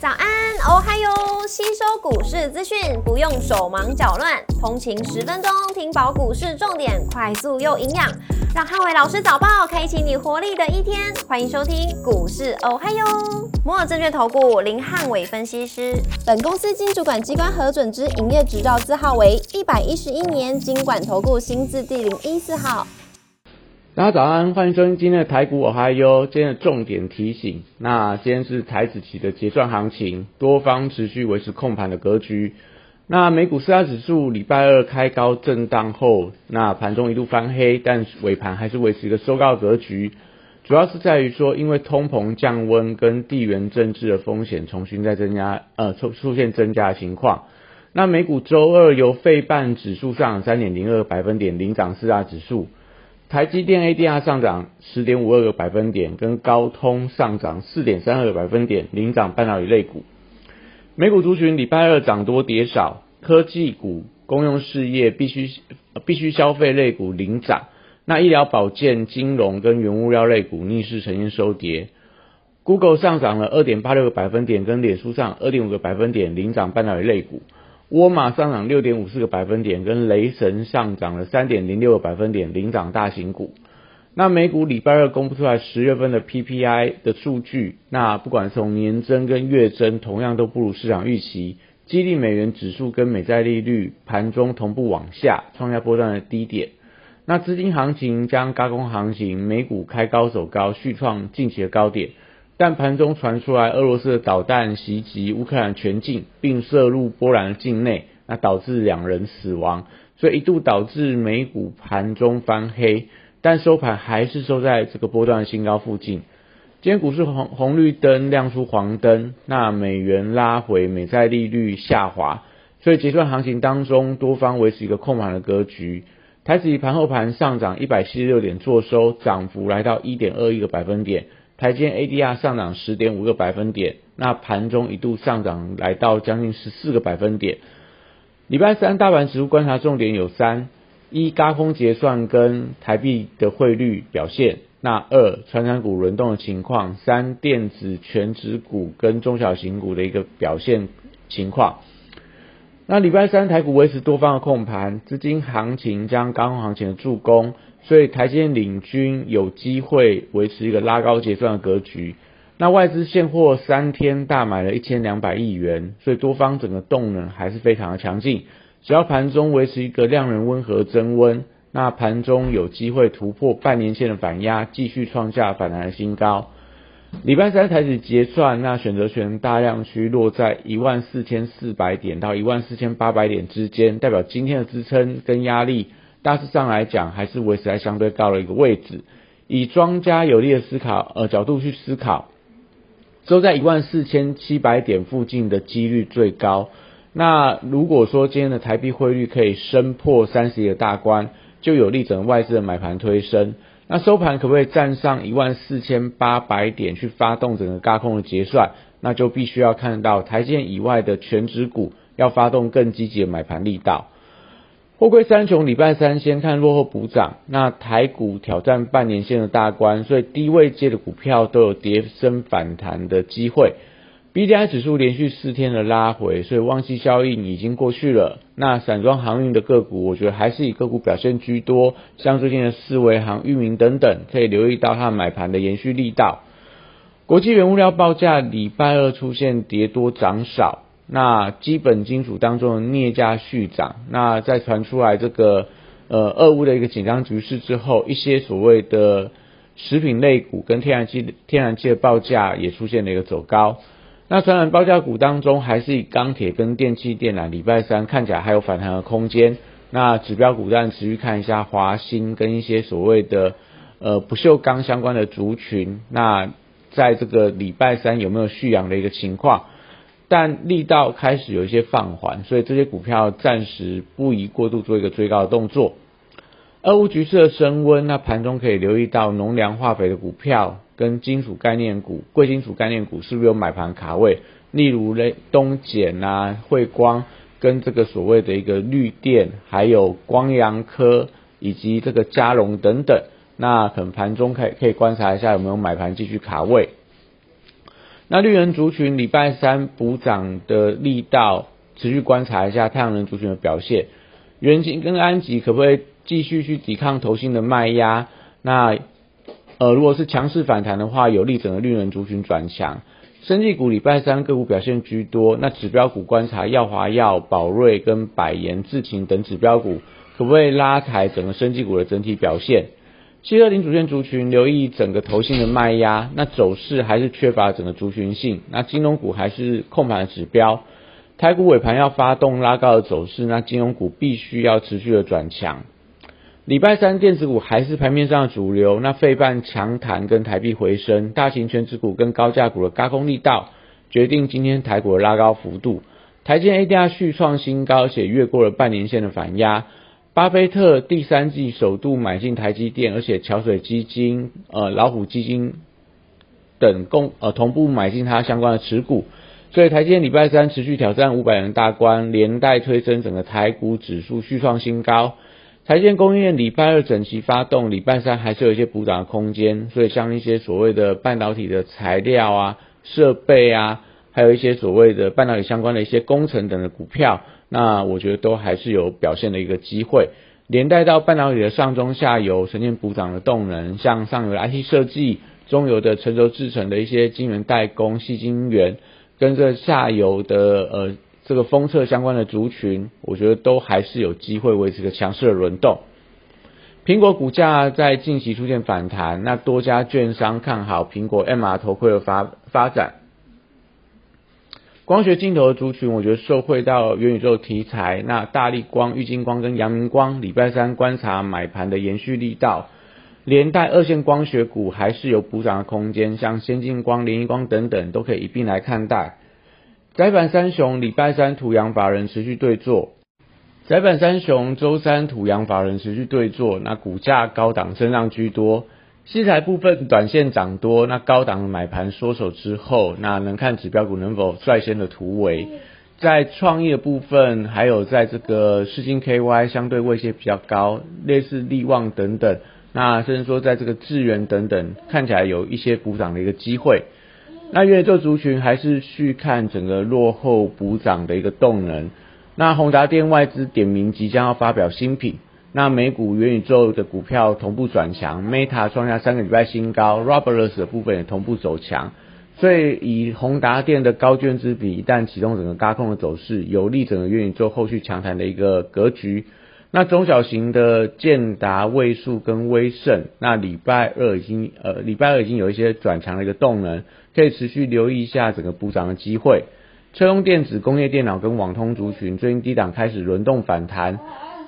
早安，哦嗨哟！吸收股市资讯不用手忙脚乱，通勤十分钟听饱股市重点，快速又营养，让汉伟老师早报开启你活力的一天。欢迎收听股市哦嗨哟！摩尔证券投顾林汉伟分析师，本公司经主管机关核准之营业执照字号为一百一十一年经管投顾新字第零一四号。大家早安，欢迎收听今天的台股我还有今天的重点提醒。那今天是台子期的结算行情，多方持续维持控盘的格局。那美股四大指数礼拜二开高震荡后，那盘中一度翻黑，但尾盘还是维持一个收高格局。主要是在于说，因为通膨降温跟地缘政治的风险重新在增加，呃出出现增加的情况。那美股周二由费半指数上三点零二百分点领涨四大指数。台积电 ADR 上涨十点五二个百分点，跟高通上涨四点三二个百分点，领涨半导体类股。美股族群礼拜二涨多跌少，科技股、公用事业、必须必须消费类股领涨，那医疗保健、金融跟原物料类股逆势呈现收跌。Google 上涨了二点八六个百分点，跟脸书上二点五个百分点，领涨半导体类股。沃尔玛上涨六点五四个百分点，跟雷神上涨了三点零六个百分点，领涨大型股。那美股礼拜二公布出来十月份的 PPI 的数据，那不管从年增跟月增，同样都不如市场预期。激励美元指数跟美债利率盘中同步往下，创下波段的低点。那资金行情将高空行情，美股开高走高，续创近期的高点。但盘中传出来俄罗斯的导弹袭击乌克兰全境，并射入波兰境内，那导致两人死亡，所以一度导致美股盘中翻黑，但收盘还是收在这个波段新高附近。今天股市红红绿灯亮出黄灯，那美元拉回，美债利率下滑，所以结算行情当中多方维持一个控盘的格局。台指盘后盘上涨一百七十六点，做收涨幅来到一点二一个百分点。台积 ADR 上涨十点五个百分点，那盘中一度上涨来到将近十四个百分点。礼拜三大盘指数观察重点有三：一、高空结算跟台币的汇率表现；那二、传产股轮动的情况；三、电子全指股跟中小型股的一个表现情况。那礼拜三台股维持多方的控盘，资金行情将高空行情的助攻。所以台积电领军有机会维持一个拉高结算的格局。那外资现货三天大买了一千两百亿元，所以多方整个动能还是非常的强劲。只要盘中维持一个量能温和增温，那盘中有机会突破半年线的反压，继续创下反弹的新高。礼拜三开始结算，那选择权大量区落在一万四千四百点到一万四千八百点之间，代表今天的支撑跟压力。大致上来讲，还是维持在相对高的一个位置。以庄家有利的思考呃角度去思考，收在一万四千七百点附近的几率最高。那如果说今天的台币汇率可以升破三十亿的大关，就有利整个外资的买盘推升。那收盘可不可以站上一万四千八百点去发动整个高空的结算？那就必须要看到台积以外的全指股要发动更积极的买盘力道。货柜三雄礼拜三先看落后补涨，那台股挑战半年线的大关，所以低位界的股票都有跌升反弹的机会。B D I 指数连续四天的拉回，所以旺季效应已经过去了。那散装航运的个股，我觉得还是以个股表现居多，像最近的四维航、域名等等，可以留意到它买盘的延续力道。国际原物料报价礼拜二出现跌多涨少。那基本金属当中的镍价续涨，那在传出来这个呃俄乌的一个紧张局势之后，一些所谓的食品类股跟天然气天然气的报价也出现了一个走高。那传染报价股当中，还是以钢铁跟电器电缆，礼拜三看起来还有反弹的空间。那指标股但持续看一下华兴跟一些所谓的呃不锈钢相关的族群，那在这个礼拜三有没有续阳的一个情况？但力道开始有一些放缓，所以这些股票暂时不宜过度做一个追高的动作。俄乌局势的升温，那盘中可以留意到农粮化肥的股票跟金属概念股、贵金属概念股是不是有买盘卡位？例如嘞东碱啊、汇光跟这个所谓的一个绿电，还有光阳科以及这个嘉荣等等，那可能盘中可以可以观察一下有没有买盘继续卡位。那绿人族群礼拜三补涨的力道，持续观察一下太阳能族群的表现。元晶跟安吉可不可以继续去抵抗头新的卖压？那呃，如果是强势反弹的话，有利整个绿人族群转强。生技股礼拜三个股表现居多，那指标股观察耀华药、宝瑞跟百研、智勤等指标股，可不可以拉抬整个生技股的整体表现？七二零主线族群留意整个头性的卖压，那走势还是缺乏整个族群性。那金融股还是控盘的指标，台股尾盘要发动拉高的走势，那金融股必须要持续的转强。礼拜三电子股还是盘面上的主流，那费半强弹跟台币回升，大型全指股跟高价股的高空力道，决定今天台股的拉高幅度。台积 ADR 续创新高，且越过了半年线的反压。巴菲特第三季首度买进台积电，而且桥水基金、呃老虎基金等共呃同步买进它相关的持股，所以台积电礼拜三持续挑战五百元大关，连带推升整个台股指数续创新高。台积电供应链礼拜二整齐发动，礼拜三还是有一些补涨的空间，所以像一些所谓的半导体的材料啊、设备啊，还有一些所谓的半导体相关的一些工程等的股票。那我觉得都还是有表现的一个机会，连带到半导体的上中下游呈现补涨的动能，像上游的 IC 设计、中游的成熟制成的一些晶圆代工、细晶圆，跟着下游的呃这个封测相关的族群，我觉得都还是有机会维持个强势的轮动。苹果股价在近期出现反弹，那多家券商看好苹果 MR 头盔的发发展。光学镜头的族群，我觉得受惠到元宇宙题材。那大力光、玉晶光跟阳明光，礼拜三观察买盘的延续力道，连带二线光学股还是有补涨的空间，像先进光、联一光等等都可以一并来看待。窄板三雄礼拜三土洋法人持续对坐，窄板三雄周三土洋法人持续对坐，那股价高档升浪居多。西材部分短线涨多，那高档买盘缩手之后，那能看指标股能否率先的突围。在创业部分，还有在这个世金 KY 相对位阶比较高，类似利旺等等，那甚至说在这个智源等等，看起来有一些补涨的一个机会。那元宇宙族群还是去看整个落后补涨的一个动能。那宏达电外资点名即将要发表新品。那美股元宇宙的股票同步转强，Meta 创下三个礼拜新高，Roblox 的部分也同步走强，所以以宏达电的高券资比，一旦启动整个高空的走势，有利整个元宇宙后续强弹的一个格局。那中小型的建达、位数跟威盛，那礼拜二已经呃礼拜二已经有一些转强的一个动能，可以持续留意一下整个补涨的机会。车用电子、工业电脑跟网通族群最近低档开始轮动反弹。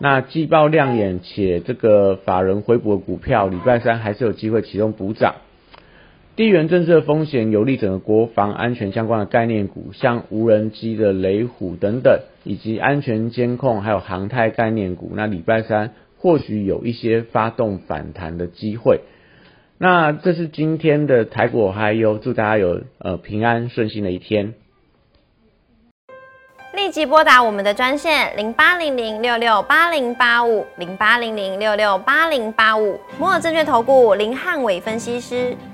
那季报亮眼且这个法人回补的股票，礼拜三还是有机会启动补涨。地缘政治的风险有利整个国防安全相关的概念股，像无人机的雷虎等等，以及安全监控还有航太概念股，那礼拜三或许有一些发动反弹的机会。那这是今天的台股还有祝大家有呃平安顺心的一天。立即拨打我们的专线零八零零六六八零八五零八零零六六八零八五摩尔证券投顾林汉伟分析师。